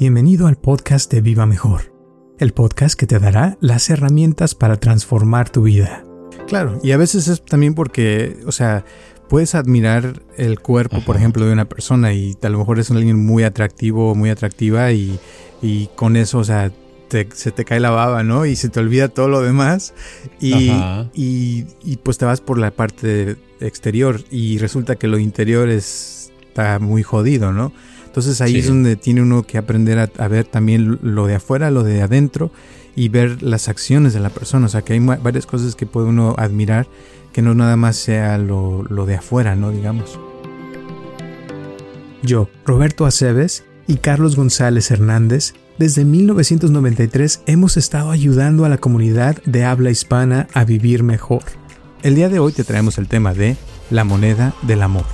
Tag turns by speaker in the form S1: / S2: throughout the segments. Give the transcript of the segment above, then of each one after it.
S1: Bienvenido al podcast de Viva Mejor, el podcast que te dará las herramientas para transformar tu vida. Claro, y a veces es también porque, o sea, puedes admirar el cuerpo, por ejemplo, de una persona y a lo mejor es alguien muy atractivo o muy atractiva y, con eso, o sea, se te cae la baba, ¿no? Y se te olvida todo lo demás y, y, pues te vas por la parte exterior y resulta que lo interior está muy jodido, ¿no? Entonces ahí es donde tiene uno que aprender a, ver también lo de afuera, lo de adentro y ver las acciones de la persona. O sea que hay varias cosas que puede uno admirar que no nada más sea lo, lo de afuera, ¿no? Digamos. Yo, Roberto Aceves y Carlos González Hernández, desde 1993 hemos estado ayudando a la comunidad de habla hispana a vivir mejor. El día de hoy te traemos el tema de la moneda del amor.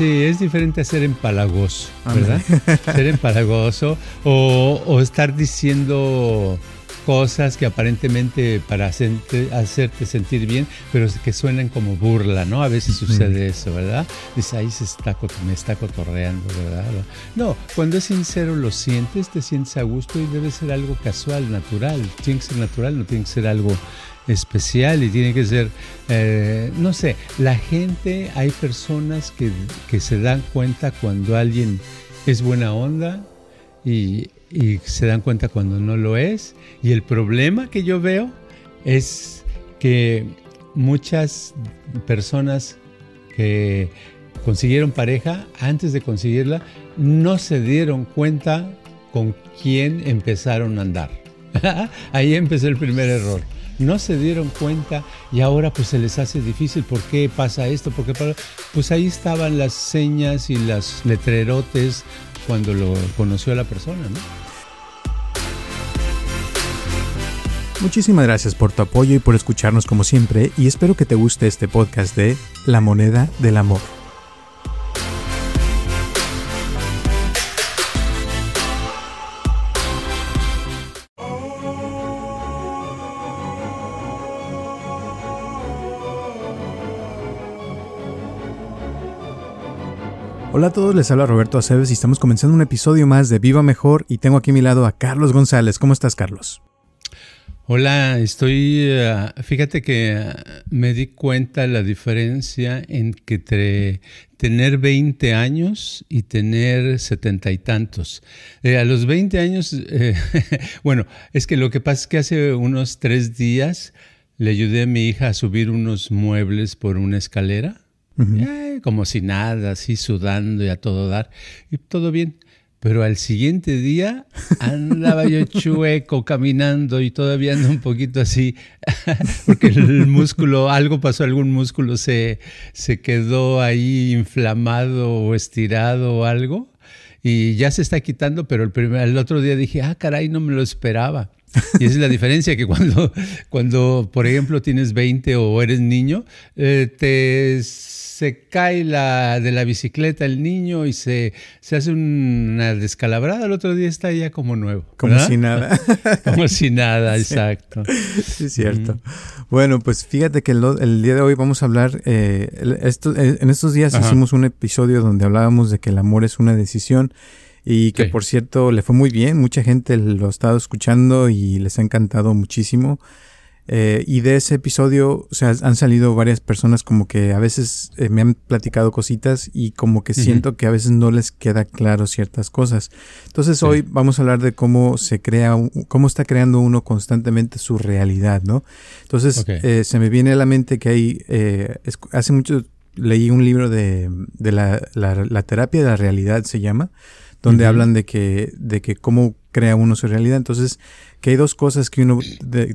S2: Sí, es diferente a ser empalagoso, ¿verdad? ser empalagoso o, estar diciendo cosas que aparentemente para hacerte, sentir bien, pero que suenan como burla, ¿no? A veces sucede eso, ¿verdad? Dice, ahí se está, me está cotorreando, ¿verdad? No, cuando es sincero lo sientes, te sientes a gusto y debe ser algo casual, natural. Tiene que ser natural, no tiene que ser algo especial y tiene que ser, eh, no sé, la gente, hay personas que, se dan cuenta cuando alguien es buena onda y, se dan cuenta cuando no lo es. Y el problema que yo veo es que muchas personas que consiguieron pareja, antes de conseguirla, no se dieron cuenta con quién empezaron a andar. Ahí empezó el primer error no se dieron cuenta y ahora pues se les hace difícil. ¿Por qué pasa esto? ¿Por qué Pues ahí estaban las señas y las letrerotes cuando lo conoció a la persona, ¿no?
S1: Muchísimas gracias por tu apoyo y por escucharnos como siempre y espero que te guste este podcast de La moneda del amor. Hola a todos, les habla Roberto Aceves y estamos comenzando un episodio más de Viva Mejor y tengo aquí a mi lado a Carlos González. ¿Cómo estás, Carlos?
S2: Hola, estoy, eh, fíjate que eh, me di cuenta la diferencia entre tener 20 años y tener setenta y tantos. Eh, a los 20 años, bueno, es que lo que pasa es que hace unos tres días le ayudé a mi hija a subir unos muebles por una escalera como si nada, así sudando y a todo dar, y todo bien. Pero al siguiente día andaba yo chueco caminando y todavía ando un poquito así, porque el músculo, algo pasó, algún músculo se, se quedó ahí inflamado o estirado o algo y ya se está quitando, pero el, primer, el otro día dije, ah, caray, no me lo esperaba. Y esa es la diferencia, que cuando, cuando por ejemplo, tienes 20 o eres niño, eh, te se cae la, de la bicicleta el niño y se, se hace una descalabrada, el otro día está ya como nuevo.
S1: Como si nada.
S2: como si nada, exacto.
S1: Sí, es cierto. Bueno, pues fíjate que el, día de hoy vamos a hablar, eh, eh, en estos días hicimos un episodio donde hablábamos de que el amor es una decisión y que por cierto le fue muy bien, mucha gente lo ha estado escuchando y les ha encantado muchísimo. Eh, y de ese episodio, o sea, han salido varias personas como que a veces eh, me han platicado cositas y como que siento que a veces no les queda claro ciertas cosas. Entonces hoy vamos a hablar de cómo se crea, cómo está creando uno constantemente su realidad, ¿no? Entonces eh, se me viene a la mente que hay, hace mucho leí un libro de, de la, la, terapia de la realidad, se llama, donde hablan de que, de que cómo crea uno su realidad. Entonces, que hay dos cosas que uno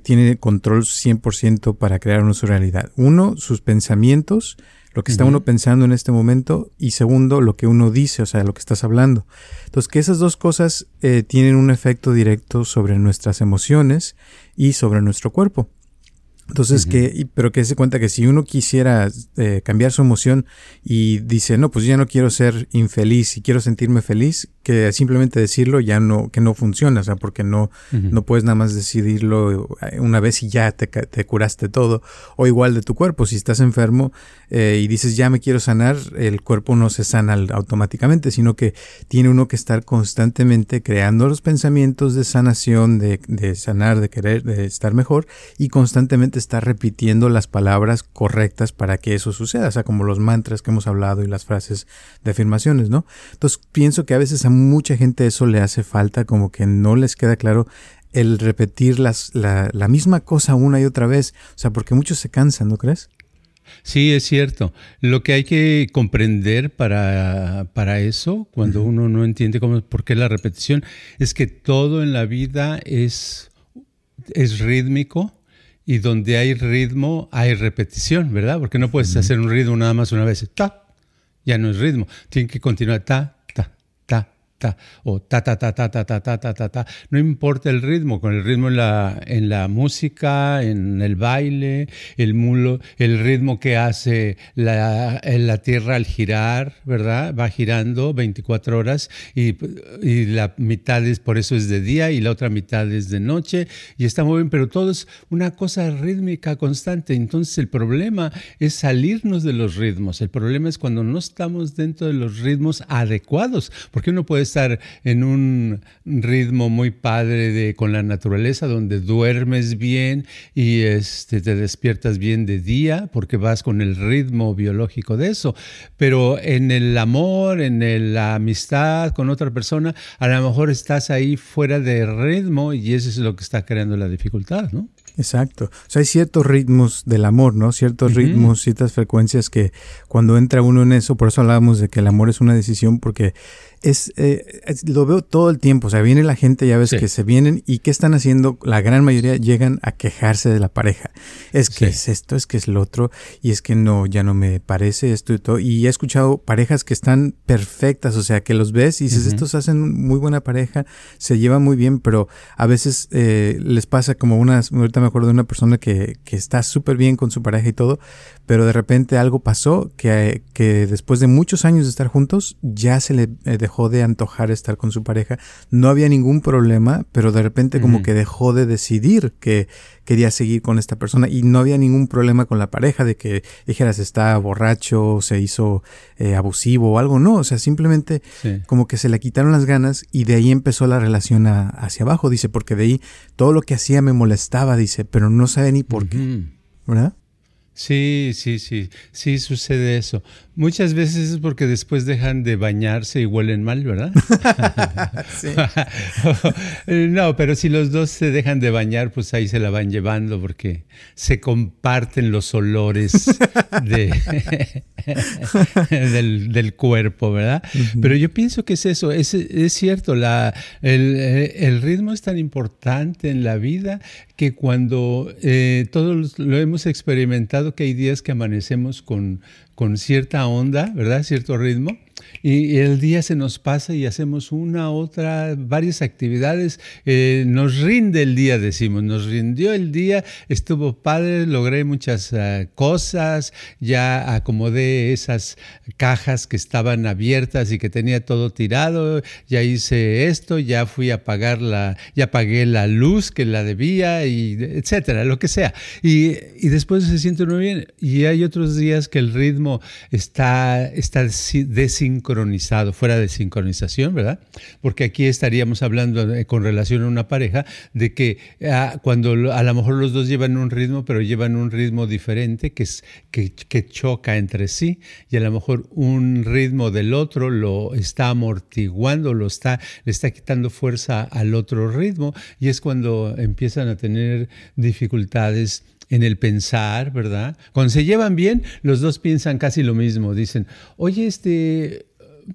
S1: tiene control 100% para crear uno su realidad. Uno, sus pensamientos, lo que está uno pensando en este momento, y segundo, lo que uno dice, o sea, lo que estás hablando. Entonces, que esas dos cosas eh, tienen un efecto directo sobre nuestras emociones y sobre nuestro cuerpo. Entonces, que, pero que se cuenta que si uno quisiera eh, cambiar su emoción y dice, no, pues ya no quiero ser infeliz y quiero sentirme feliz, que simplemente decirlo ya no, que no funciona, o sea, porque no, no puedes nada más decidirlo eh, una vez y ya te, te, curaste todo. O igual de tu cuerpo, si estás enfermo eh, y dices ya me quiero sanar, el cuerpo no se sana automáticamente, sino que tiene uno que estar constantemente creando los pensamientos de sanación, de, de sanar, de querer, de estar mejor y constantemente estar repitiendo las palabras correctas para que eso suceda, o sea, como los mantras que hemos hablado y las frases de afirmaciones, ¿no? Entonces pienso que a veces a mucha gente eso le hace falta, como que no les queda claro el repetir las, la, la misma cosa una y otra vez. O sea, porque muchos se cansan, ¿no crees?
S2: Sí, es cierto. Lo que hay que comprender para, para eso, cuando uno no entiende cómo, por qué la repetición, es que todo en la vida es, es rítmico y donde hay ritmo hay repetición, ¿verdad? Porque no puedes hacer un ritmo nada más una vez, ta, ya no es ritmo. Tiene que continuar ta, o ta ta ta ta ta ta ta ta ta ta. No importa el ritmo con el ritmo en la en la música en el baile el mulo el ritmo que hace la, la tierra al girar verdad va girando 24 horas y, y, la mitad es por eso es de día y la otra mitad es de noche y está muy bien pero todo es una cosa rítmica constante. Entonces el problema es salirnos de los ritmos. El problema es cuando no estamos dentro de los ritmos adecuados porque uno puede estar en un ritmo muy padre de, con la naturaleza, donde duermes bien y este, te despiertas bien de día, porque vas con el ritmo biológico de eso. Pero en el amor, en la amistad con otra persona, a lo mejor estás ahí fuera de ritmo y eso es lo que está creando la dificultad, ¿no?
S1: Exacto. O sea, hay ciertos ritmos del amor, ¿no? Ciertos ritmos, ciertas frecuencias que cuando entra uno en eso, por eso hablábamos de que el amor es una decisión, porque eh, es, lo veo todo el tiempo. O sea, viene la gente, ya ves que se vienen y ¿qué están haciendo? La gran mayoría llegan a quejarse de la pareja. Es que es esto, es que es lo otro, y es que no, ya no me parece esto y todo. Y he escuchado parejas que están perfectas, o sea, que los ves y dices, estos hacen muy buena pareja, se llevan muy bien, pero a veces eh, les pasa como una, ahorita me acuerdo de una persona que, que está súper bien con su pareja y todo, pero de repente algo pasó que, que después de muchos años de estar juntos ya se le eh, dejó de antojar estar con su pareja. No había ningún problema, pero de repente como que dejó de decidir que quería seguir con esta persona y no había ningún problema con la pareja de que dijeras está borracho, se hizo eh, abusivo o algo. No, o sea, simplemente como que se le quitaron las ganas y de ahí empezó la relación hacia abajo, dice, porque de ahí todo lo que hacía me molestaba, dice, pero no sabe ni por qué. ¿Verdad?
S2: Sí, sí, sí, sí sucede eso. Muchas veces es porque después dejan de bañarse y huelen mal, ¿verdad? sí. no, pero si los dos se dejan de bañar, pues ahí se la van llevando porque se comparten los olores de, del, cuerpo, ¿verdad? Pero yo pienso que es eso, es, es cierto, la, el, el, ritmo es tan importante en la vida que cuando eh, todos lo hemos experimentado, que hay días que amanecemos con, con cierta onda, ¿verdad? Cierto ritmo y el día se nos pasa y hacemos una, otra, varias actividades. Eh, nos rinde el día, decimos, nos rindió el día, estuvo padre, logré muchas uh, cosas, ya acomodé esas cajas que estaban abiertas y que tenía todo tirado, ya hice esto, ya fui a pagar la, ya pagué la luz que la debía, y etcétera, lo que sea. Y, y después se siente muy bien. Y hay otros días que el ritmo está, está desincronizado sincronizado, fuera de sincronización, ¿verdad? Porque aquí estaríamos hablando con relación a una pareja de que ah, cuando a lo mejor los dos llevan un ritmo, pero llevan un ritmo diferente que, es, que choca entre sí y a lo mejor un ritmo del otro lo está amortiguando, lo está, le está quitando fuerza al otro ritmo y es cuando empiezan a tener dificultades en el pensar, ¿verdad? Cuando se llevan bien, los dos piensan casi lo mismo. Dicen, oye, este,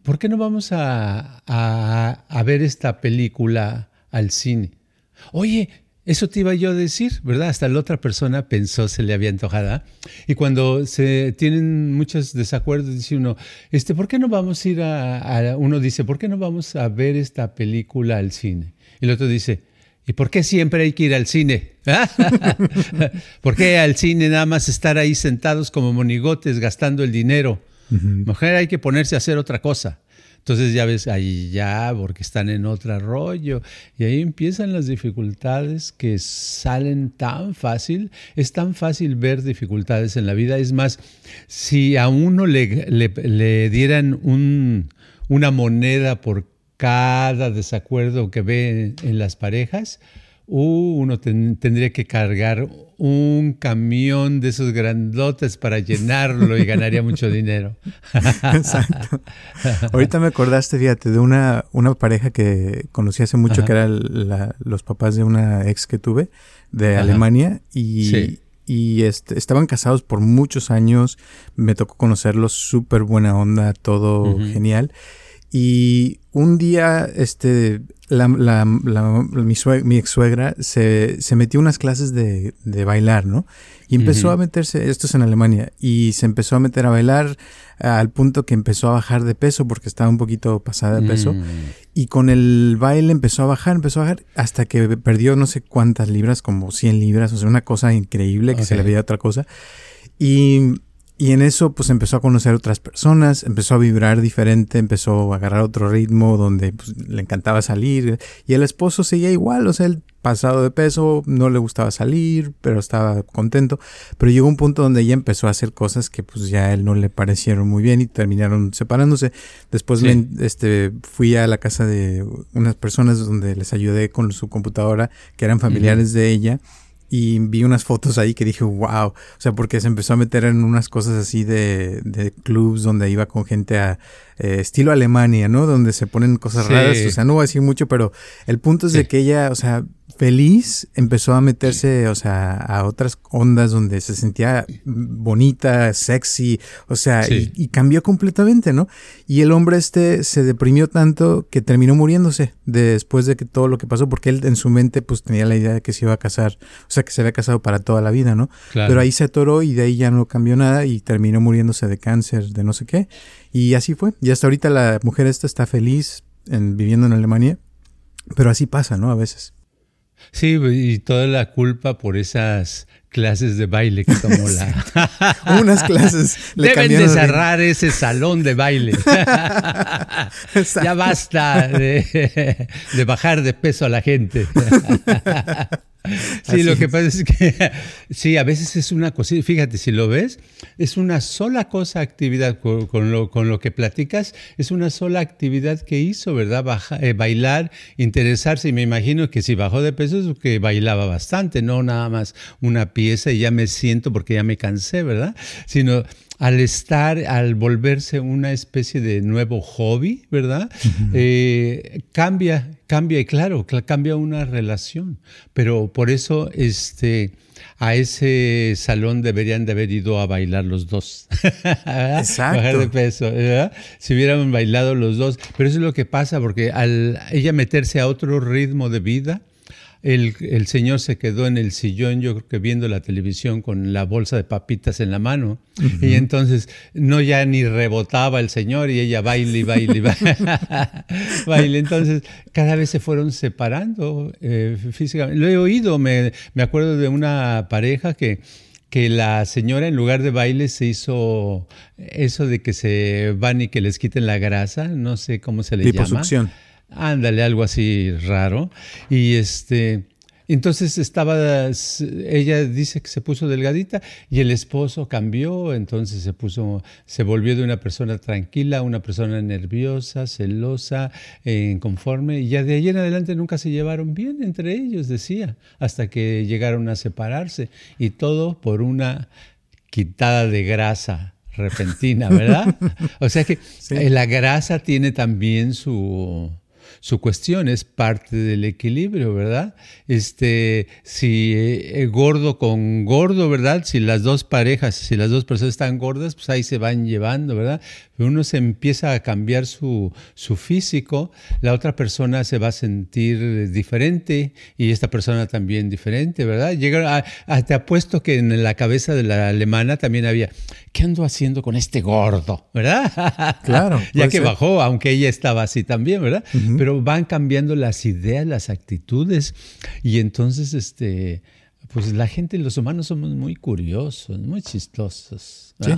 S2: ¿por qué no vamos a, ver esta película al cine? Oye, eso te iba yo a decir, ¿verdad? Hasta la otra persona pensó, se le había antojada. Y cuando se tienen muchos desacuerdos, dice uno, este, ¿por qué no vamos a ir a, uno dice, ¿por qué no vamos a ver esta película al cine? Y el otro dice, ¿y por qué siempre hay que ir al cine? ¿Por qué al cine nada más estar ahí sentados como monigotes gastando el dinero? Mujer hay que ponerse a hacer otra cosa. Entonces ya ves, ahí ya, porque están en otro rollo. Y ahí empiezan las dificultades que salen tan fácil. Es tan fácil ver dificultades en la vida. Es más, si a uno le, le, dieran un, una moneda por cada desacuerdo que ve en las parejas, uh, uno tendría que cargar un camión de esos grandotes para llenarlo y ganaría mucho dinero.
S1: Exacto. Ahorita me acordaste, fíjate, de una, una pareja que conocí hace mucho, que eran los papás de una ex que tuve de Alemania y, y este, estaban casados por muchos años. Me tocó conocerlos, súper buena onda, todo genial. Y un día, este, la, la, mi, mi, ex suegra se, se, metió unas clases de, de bailar, ¿no? Y empezó a meterse, esto es en Alemania, y se empezó a meter a bailar al punto que empezó a bajar de peso porque estaba un poquito pasada de peso. Mm. Y con el baile empezó a bajar, empezó a bajar, hasta que perdió no sé cuántas libras, como 100 libras, o sea, una cosa increíble que se le veía otra cosa. Y y en eso pues empezó a conocer otras personas, empezó a vibrar diferente, empezó a agarrar otro ritmo donde pues, le encantaba salir. Y el esposo seguía igual, o sea, él pasado de peso, no le gustaba salir, pero estaba contento. Pero llegó un punto donde ella empezó a hacer cosas que pues ya a él no le parecieron muy bien y terminaron separándose. Después este, fui a la casa de unas personas donde les ayudé con su computadora, que eran familiares de ella y vi unas fotos ahí que dije, wow, o sea, porque se empezó a meter en unas cosas así de, de clubs donde iba con gente a eh, estilo Alemania, ¿no? Donde se ponen cosas raras, o sea, no voy a decir mucho, pero el punto es de que ella, o sea, feliz, empezó a meterse, o sea, a otras ondas donde se sentía bonita, sexy, o sea, y, cambió completamente, ¿no? Y el hombre este se deprimió tanto que terminó muriéndose después de que todo lo que pasó, porque él en su mente pues tenía la idea de que se iba a casar, o sea, que se había casado para toda la vida, ¿no? Pero ahí se atoró y de ahí ya no cambió nada y terminó muriéndose de cáncer, de no sé qué. Y así fue. Y hasta ahorita la mujer esta está feliz en, viviendo en Alemania, pero así pasa, ¿no? A veces.
S2: Sí, y toda la culpa por esas clases de baile que tomó la.
S1: Unas clases.
S2: Deben de cerrar ese salón de baile. ya basta de, de, bajar de peso a la gente. Sí, lo que pasa es que sí, a veces es una cosa, fíjate, si lo ves, es una sola cosa, actividad, con, lo, con lo, que platicas, es una sola actividad que hizo, ¿verdad? Eh, bailar, interesarse, y me imagino que si bajó de peso es que bailaba bastante, no nada más una pieza y ya me siento porque ya me cansé, ¿verdad? Sino al estar, al volverse una especie de nuevo hobby, ¿verdad? Eh, cambia, cambia, y claro, cambia una relación. Pero por eso, este, a ese salón deberían de haber ido a bailar los dos. Exacto. Bajar de peso, ¿verdad? Si hubieran bailado los dos. Pero eso es lo que pasa, porque al ella meterse a otro ritmo de vida, el, señor se quedó en el sillón, yo creo que viendo la televisión con la bolsa de papitas en la mano. Y entonces no ya ni rebotaba el señor y ella baile y baile y baile. Entonces cada vez se fueron separando eh, físicamente. Lo he oído, me, me acuerdo de una pareja que que la señora en lugar de baile se hizo eso de que se van y que les quiten la grasa, no sé cómo se le llama. Ándale, algo así raro. Y este, entonces estaba, ella dice que se puso delgadita y el esposo cambió, entonces se puso, se volvió de una persona tranquila a una persona nerviosa, celosa, inconforme, y ya de ahí en adelante nunca se llevaron bien entre ellos, decía, hasta que llegaron a separarse y todo por una quitada de grasa repentina, ¿verdad? o sea que la grasa tiene también su su cuestión, es parte del equilibrio, ¿verdad? Este, si eh, gordo con gordo, ¿verdad? Si las dos parejas, si las dos personas están gordas, pues ahí se van llevando, ¿verdad? Uno se empieza a cambiar su, su, físico, la otra persona se va a sentir diferente y esta persona también diferente, ¿verdad? Llega a, te apuesto que en la cabeza de la alemana también había, ¿qué ando haciendo con este gordo? ¿Verdad?
S1: Claro.
S2: ya que bajó, aunque ella estaba así también, ¿verdad? Pero van cambiando las ideas, las actitudes y entonces, este pues la gente, los humanos somos muy curiosos, muy chistosos.
S1: Sí.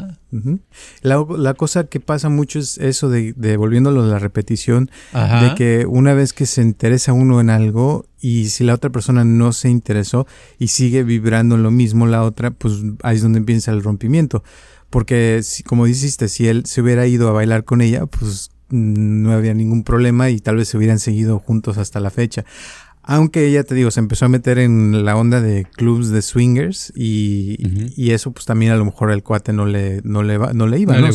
S1: la, cosa que pasa mucho es eso de, de volviéndolo a la repetición, de que una vez que se interesa uno en algo y si la otra persona no se interesó y sigue vibrando en lo mismo la otra, pues ahí es donde empieza el rompimiento. Porque, si, como dijiste, si él se hubiera ido a bailar con ella, pues no había ningún problema y tal vez se hubieran seguido juntos hasta la fecha. Aunque ella, te digo, se empezó a meter en la onda de clubs de swingers y, y eso pues también a lo mejor al cuate no le, no le, no le iba, ¿no?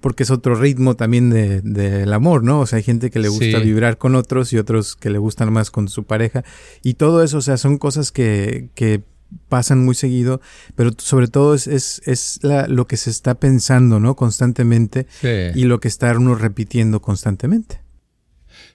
S1: porque es otro ritmo también del de, amor, ¿no? O sea, hay gente que le gusta vibrar con otros y otros que le gustan más con su pareja. Y todo eso, o sea, son cosas que, que pasan muy seguido, pero sobre todo es, es, es la, lo que se está pensando, ¿no? Constantemente y lo que está uno repitiendo constantemente.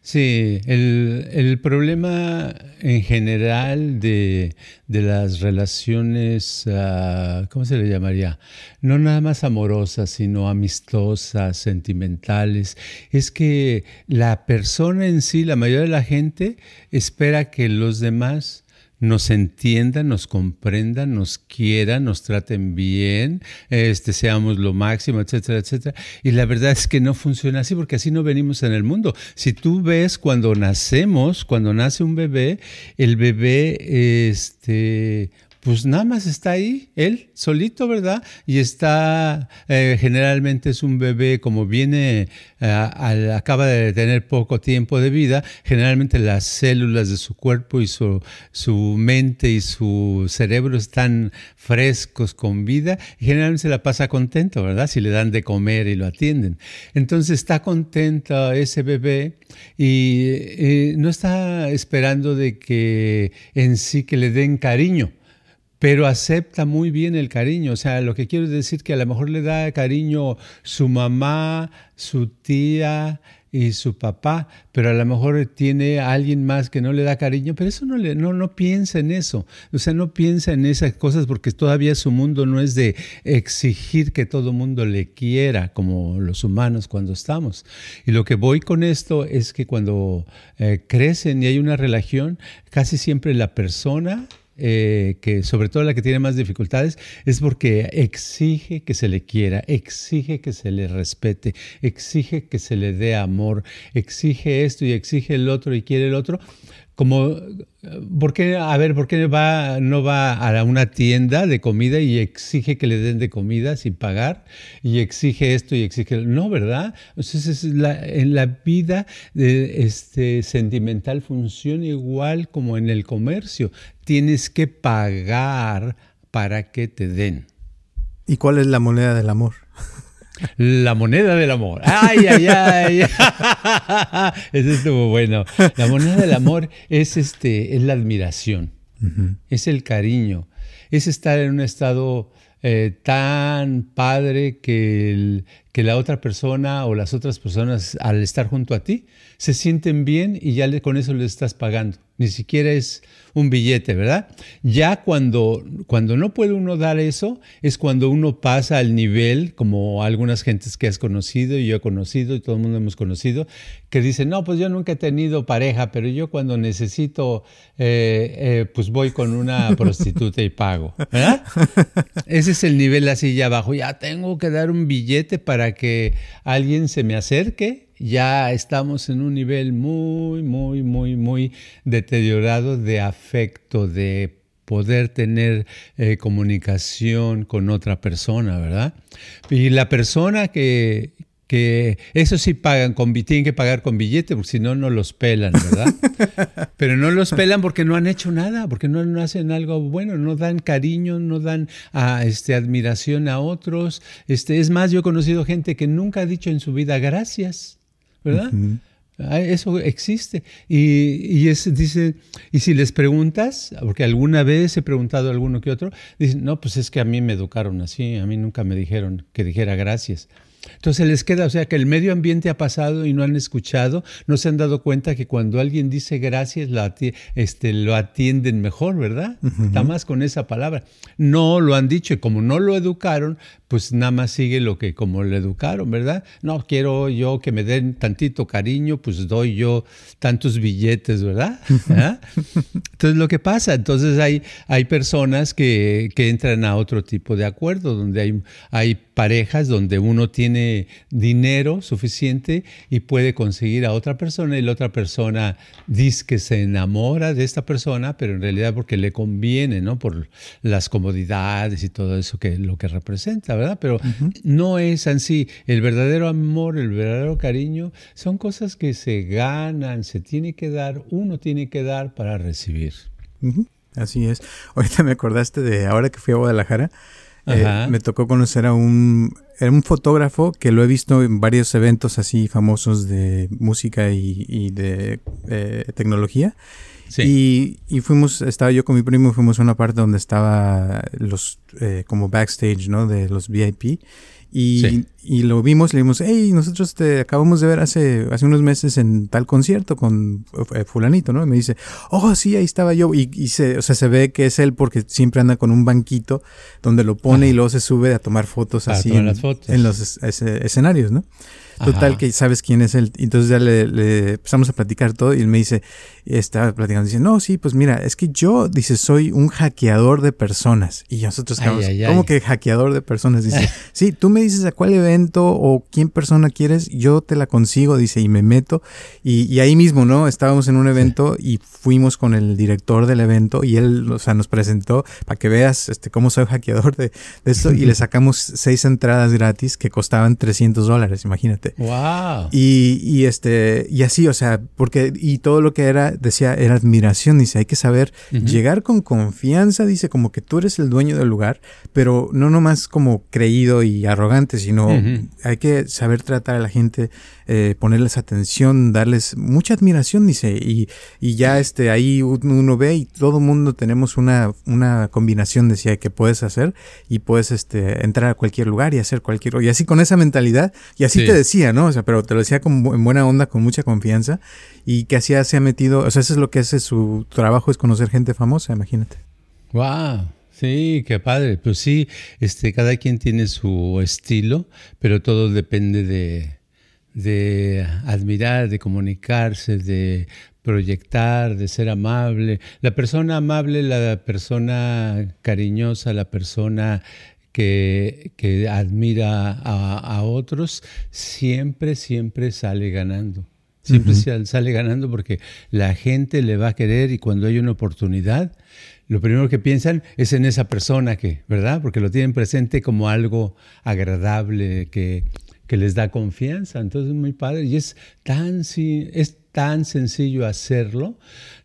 S2: Sí, el, el problema en general de, de las relaciones, uh, ¿cómo se le llamaría? No nada más amorosas, sino amistosas, sentimentales, es que la persona en sí, la mayoría de la gente, espera que los demás nos entiendan, nos comprendan, nos quieran, nos traten bien, este, seamos lo máximo, etcétera, etcétera. Y la verdad es que no funciona así porque así no venimos en el mundo. Si tú ves cuando nacemos, cuando nace un bebé, el bebé, este, pues nada más está ahí, él solito, ¿verdad? Y está, eh, generalmente es un bebé como viene, eh, acaba de tener poco tiempo de vida, generalmente las células de su cuerpo y su, su mente y su cerebro están frescos con vida y generalmente se la pasa contento, ¿verdad? Si le dan de comer y lo atienden. Entonces está contento ese bebé y eh, no está esperando de que en sí que le den cariño pero acepta muy bien el cariño. O sea, lo que quiero decir que a lo mejor le da cariño su mamá, su tía y su papá, pero a lo mejor tiene alguien más que no le da cariño, pero eso no, le, no, no piensa en eso. O sea, no piensa en esas cosas porque todavía su mundo no es de exigir que todo mundo le quiera como los humanos cuando estamos. Y lo que voy con esto es que cuando eh, crecen y hay una relación, casi siempre la persona eh, que sobre todo la que tiene más dificultades, es porque exige que se le quiera, exige que se le respete, exige que se le dé amor, exige esto y exige el otro y quiere el otro, como, ¿por qué, a ver, ¿por qué no va a una tienda de comida y exige que le den de comida sin pagar? Y exige esto y exige... No, ¿verdad? Entonces, en la vida este, sentimental funciona igual como en el comercio. Tienes que pagar para que te den.
S1: ¿Y cuál es la moneda del amor?
S2: La moneda del amor. Ay, ay, ay. Eso estuvo bueno. La moneda del amor es este, es la admiración, es el cariño, es estar en un estado eh, tan padre que, que la otra persona o las otras personas al estar junto a ti se sienten bien y ya con eso le estás pagando. Ni siquiera es un billete, ¿verdad? Ya cuando, cuando no puede uno dar eso, es cuando uno pasa al nivel, como algunas gentes que has conocido y yo he conocido y todo el mundo hemos conocido, que dicen, no, pues yo nunca he tenido pareja, pero yo cuando necesito, eh, eh, pues voy con una prostituta y pago, ¿verdad? Ese es el nivel así ya abajo, ya tengo que dar un billete para que alguien se me acerque ya estamos en un nivel muy, muy, muy, muy deteriorado de afecto, de poder tener eh, comunicación con otra persona, ¿verdad? Y la persona que, que eso sí pagan, con, tienen que pagar con billete, porque si no, no los pelan, ¿verdad? Pero no los pelan porque no han hecho nada, porque no, no hacen algo bueno, no dan cariño, no dan ah, este, admiración a otros. Este, es más, yo he conocido gente que nunca ha dicho en su vida gracias. ¿verdad? Eso existe. Y, es, dice, y si les preguntas, porque alguna vez he preguntado a alguno que otro, dicen, no, pues es que a mí me educaron así, a mí nunca me dijeron que dijera gracias. Entonces les queda, o sea, que el medio ambiente ha pasado y no han escuchado, no se han dado cuenta que cuando alguien dice gracias, lo, este, lo atienden mejor, ¿verdad? Está más con esa palabra. No lo han dicho y como no lo educaron, pues nada más sigue lo que como lo educaron, ¿verdad? No quiero yo que me den tantito cariño, pues doy yo tantos billetes, ¿verdad? ¿Ah? Entonces lo que pasa, entonces hay, hay personas que, que entran a otro tipo de acuerdo, donde hay, hay parejas donde uno tiene dinero suficiente y puede conseguir a otra persona y la otra persona dice que se enamora de esta persona, pero en realidad porque le conviene, ¿no? Por las comodidades y todo eso que lo que representa, ¿verdad? Pero no es así. El verdadero amor, el verdadero cariño son cosas que se ganan, se tiene que dar, uno tiene que dar para recibir.
S1: Así es. Ahorita me acordaste de ahora que fui a Guadalajara, eh, me tocó conocer a un, un fotógrafo que lo he visto en varios eventos así famosos de música y, de eh, tecnología. Y, y, fuimos, estaba yo con mi primo, fuimos a una parte donde estaba los, eh, como backstage, ¿no? De los VIP. Y, y, lo vimos, le dimos, hey, nosotros te acabamos de ver hace, hace unos meses en tal concierto con eh, fulanito, ¿no? Y me dice, oh, sí, ahí estaba yo. Y, y se, o sea, se ve que es él porque siempre anda con un banquito donde lo pone y luego se sube a tomar fotos así en, en, los escenarios, ¿no? Total, que sabes quién es él. Entonces ya le, empezamos a platicar todo y él me dice, estaba platicando, dice, no, sí, pues mira, es que yo, dice, soy un hackeador de personas. Y nosotros, ¿cómo que hackeador de personas? Dice, sí, tú me dices a cuál evento o quién persona quieres, yo te la consigo, dice, y me meto. Y, ahí mismo, ¿no? Estábamos en un evento y fuimos con el director del evento y él, o sea, nos presentó para que veas este, cómo soy hackeador de, de esto y le sacamos seis entradas gratis que costaban 300 dólares, imagínate.
S2: Wow.
S1: Y, y, este, y así, o sea, porque, y todo lo que era, decía, era admiración, dice, hay que saber llegar con confianza, dice, como que tú eres el dueño del lugar, pero no nomás como creído y arrogante, sino hay que saber tratar a la gente, eh, ponerles atención, darles mucha admiración, dice, y, y ya este, ahí uno ve y todo mundo tenemos una, una combinación, decía, que puedes hacer y puedes este, entrar a cualquier lugar y hacer cualquier, y así con esa mentalidad, y así te decía, ¿no? O sea, pero te lo decía con, en buena onda, con mucha confianza, y que hacía, se ha metido, o sea, eso es lo que hace su trabajo, es conocer gente famosa, imagínate.
S2: Wow. Sí, qué padre. Pues sí, este, cada quien tiene su estilo, pero todo depende de, de admirar, de comunicarse, de proyectar, de ser amable. La persona amable, la persona cariñosa, la persona que, admira a, otros, siempre, siempre sale ganando. Siempre sale ganando porque la gente le va a querer y cuando hay una oportunidad, lo primero que piensan es en esa persona que, ¿verdad? Porque lo tienen presente como algo agradable, que, que les da confianza. Entonces es muy padre y es tan, es tan sencillo hacerlo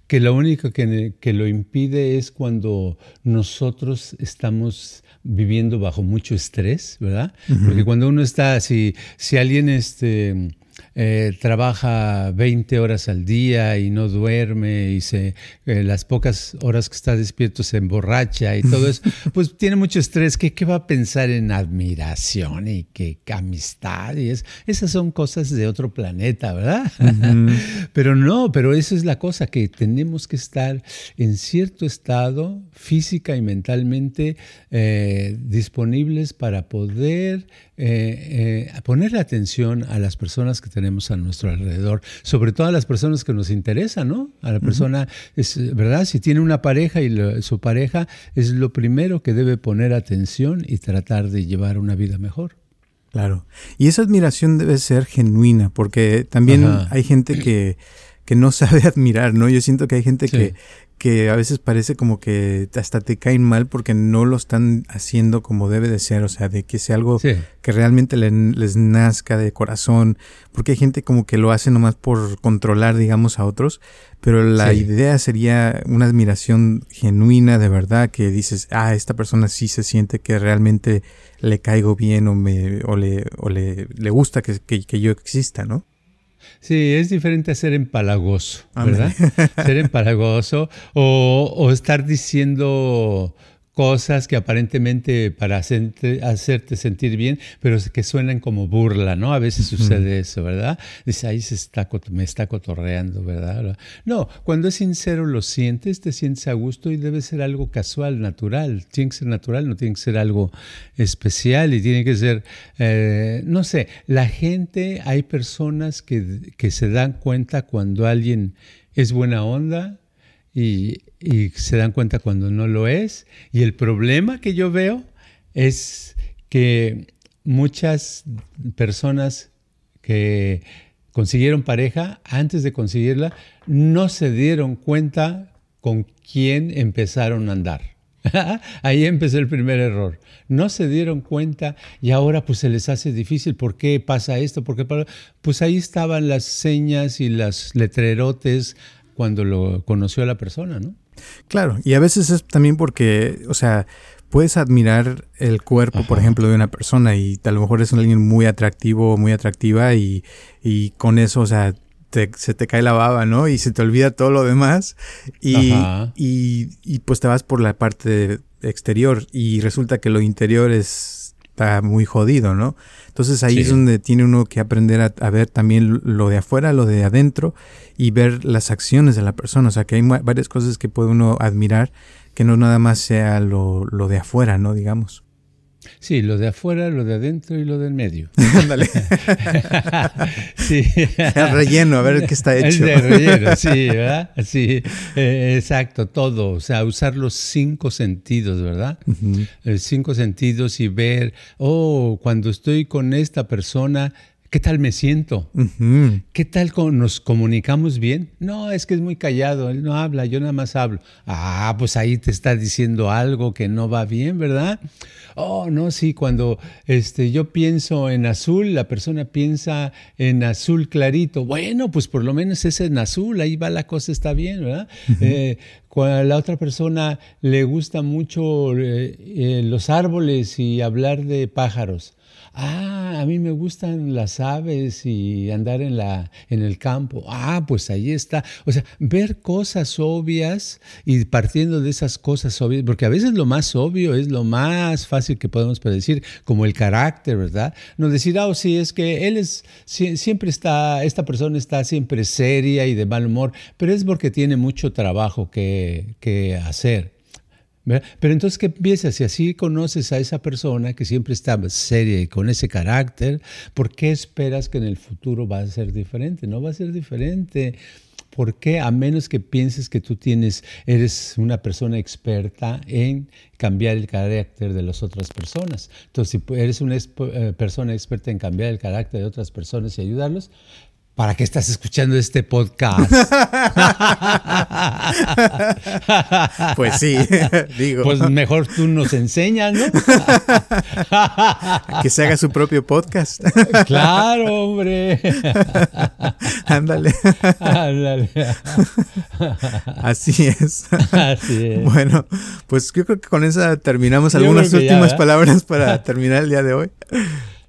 S2: que lo único que, que, lo impide es cuando nosotros estamos viviendo bajo mucho estrés, ¿verdad? Porque cuando uno está, si, si alguien este, eh, trabaja 20 horas al día y no duerme y se, eh, las pocas horas que está despierto se emborracha y todo eso, pues tiene mucho estrés. ¿Qué, ¿Qué, va a pensar en admiración y qué amistad? Y es, esas son cosas de otro planeta, ¿verdad? pero no, pero eso es la cosa, que tenemos que estar en cierto estado física y mentalmente eh, disponibles para poder poner atención a las personas que tenemos a nuestro alrededor, sobre todo a las personas que nos interesan, ¿no? A la persona, es, ¿verdad? Si tiene una pareja y su pareja es lo primero que debe poner atención y tratar de llevar una vida mejor.
S1: Claro. Y esa admiración debe ser genuina, porque también hay gente que, que no sabe admirar, ¿no? Yo siento que hay gente que, que a veces parece como que hasta te caen mal porque no lo están haciendo como debe de ser, o sea, de que sea algo que realmente les nazca de corazón, porque hay gente como que lo hace nomás por controlar, digamos, a otros, pero la idea sería una admiración genuina, de verdad, que dices, ah, esta persona sí se siente que realmente le caigo bien o, me, o, le, o le, le gusta que, que yo exista, ¿no?
S2: Sí, es diferente a ser empalagoso, ¿verdad? ser empalagoso o, o, estar diciendo cosas que aparentemente para hacerte, sentir bien, pero que suenan como burla, ¿no? A veces sucede eso, ¿verdad? Dice, ahí se está, me está cotorreando, ¿verdad? No, cuando es sincero lo sientes, te sientes a gusto y debe ser algo casual, natural. Tiene que ser natural, no tiene que ser algo especial y tiene que ser, eh, no sé, la gente, hay personas que, que se dan cuenta cuando alguien es buena onda y, se dan cuenta cuando no lo es. Y el problema que yo veo es que muchas personas que consiguieron pareja, antes de conseguirla, no se dieron cuenta con quién empezaron a andar. Ahí empezó el primer error. No se dieron cuenta y ahora pues se les hace difícil. ¿Por qué pasa esto? ¿Por qué Pues ahí estaban las señas y las letrerotes cuando lo conoció a la persona, ¿no?
S1: Claro, y a veces es también porque, o sea, puedes admirar el cuerpo, por ejemplo, de una persona y a lo mejor es alguien muy atractivo, muy atractiva y, y con eso, o sea, se te cae la baba, ¿no? Y se te olvida todo lo demás y, y, y pues te vas por la parte exterior y resulta que lo interior es está muy jodido, ¿no? Entonces ahí es donde tiene uno que aprender a, ver también lo de afuera, lo de adentro y ver las acciones de la persona. O sea, que hay varias cosas que puede uno admirar que no nada más sea lo, lo de afuera, ¿no? Digamos.
S2: Sí, lo de afuera, lo de adentro y lo del medio. Ándale.
S1: sí. El relleno, a ver qué está hecho.
S2: El relleno, sí, ¿verdad? Sí, eh, exacto, todo. O sea, usar los cinco sentidos, ¿verdad? Eh, cinco sentidos y ver, oh, cuando estoy con esta persona, ¿Qué tal me siento? ¿Qué tal nos comunicamos bien? No, es que es muy callado, él no habla, yo nada más hablo. Ah, pues ahí te está diciendo algo que no va bien, ¿verdad? Oh, no, sí, cuando este, yo pienso en azul, la persona piensa en azul clarito. Bueno, pues por lo menos es en azul, ahí va la cosa, está bien, ¿verdad? Eh, cuando a la otra persona le gusta mucho eh, eh, los árboles y hablar de pájaros ah, a mí me gustan las aves y andar en, la, en el campo. Ah, pues ahí está. O sea, ver cosas obvias y partiendo de esas cosas obvias, porque a veces lo más obvio es lo más fácil que podemos predecir, como el carácter, ¿verdad? No decir, ah, oh, sí, es que él es, siempre está, esta persona está siempre seria y de mal humor, pero es porque tiene mucho trabajo que, que hacer. Pero entonces, ¿qué piensas? Si así conoces a esa persona que siempre está seria y con ese carácter, ¿por qué esperas que en el futuro va a ser diferente? No va a ser diferente. ¿Por qué? A menos que pienses que tú tienes, eres una persona experta en cambiar el carácter de las otras personas. Entonces, si eres una eh, persona experta en cambiar el carácter de otras personas y ayudarlos, ¿Para qué estás escuchando este podcast?
S1: pues sí, digo.
S2: Pues mejor tú nos enseñas, ¿no?
S1: que se haga su propio podcast.
S2: claro, hombre.
S1: Ándale. Ándale. Así es. Así es. Bueno, pues yo creo que con esa terminamos algunas últimas palabras para terminar el día de hoy.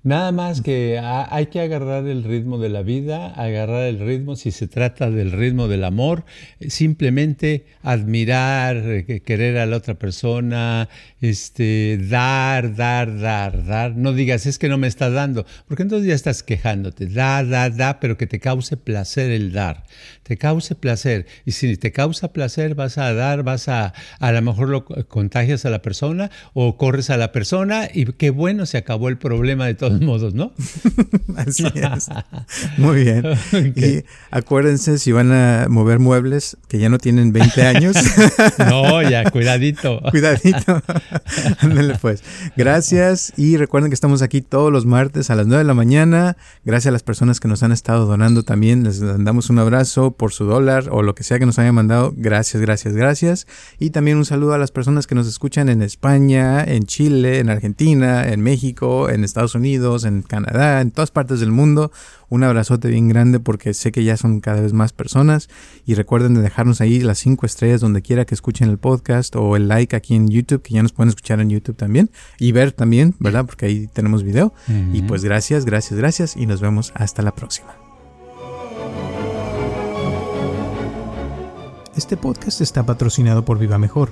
S2: Nada más que hay que agarrar el ritmo de la vida, agarrar el ritmo, si se trata del ritmo del amor, simplemente admirar, querer a la otra persona, este, dar, dar, dar, dar. No digas, es que no me está dando, porque entonces ya estás quejándote. Da, da, da, pero que te cause placer el dar. Te cause placer. Y si te causa placer, vas a dar, vas a, a lo mejor lo contagias a la persona o corres a la persona y qué bueno, se acabó el problema de todos modos, ¿no?
S1: Así es. Muy bien. Y acuérdense, si van a mover muebles que ya no tienen 20 años.
S2: no, ya, cuidadito.
S1: cuidadito. Ándale pues. Gracias y recuerden que estamos aquí todos los martes a las 9 de la mañana. Gracias a las personas que nos han estado donando también. Les damos un abrazo por su dólar o lo que sea que nos hayan mandado. Gracias, gracias, gracias. Y también un saludo a las personas que nos escuchan en España, en Chile, en Argentina, en México, en Estados Unidos, en Canadá, en todas partes del mundo. Un abrazote bien grande porque sé que ya son cada vez más personas. Y recuerden de dejarnos ahí las cinco estrellas donde quiera que escuchen el podcast o el like aquí en YouTube, que ya nos pueden escuchar en YouTube también y ver también, ¿verdad? Porque ahí tenemos video. Y pues gracias, gracias, gracias y nos vemos hasta la próxima. Este podcast está patrocinado por Viva Mejor.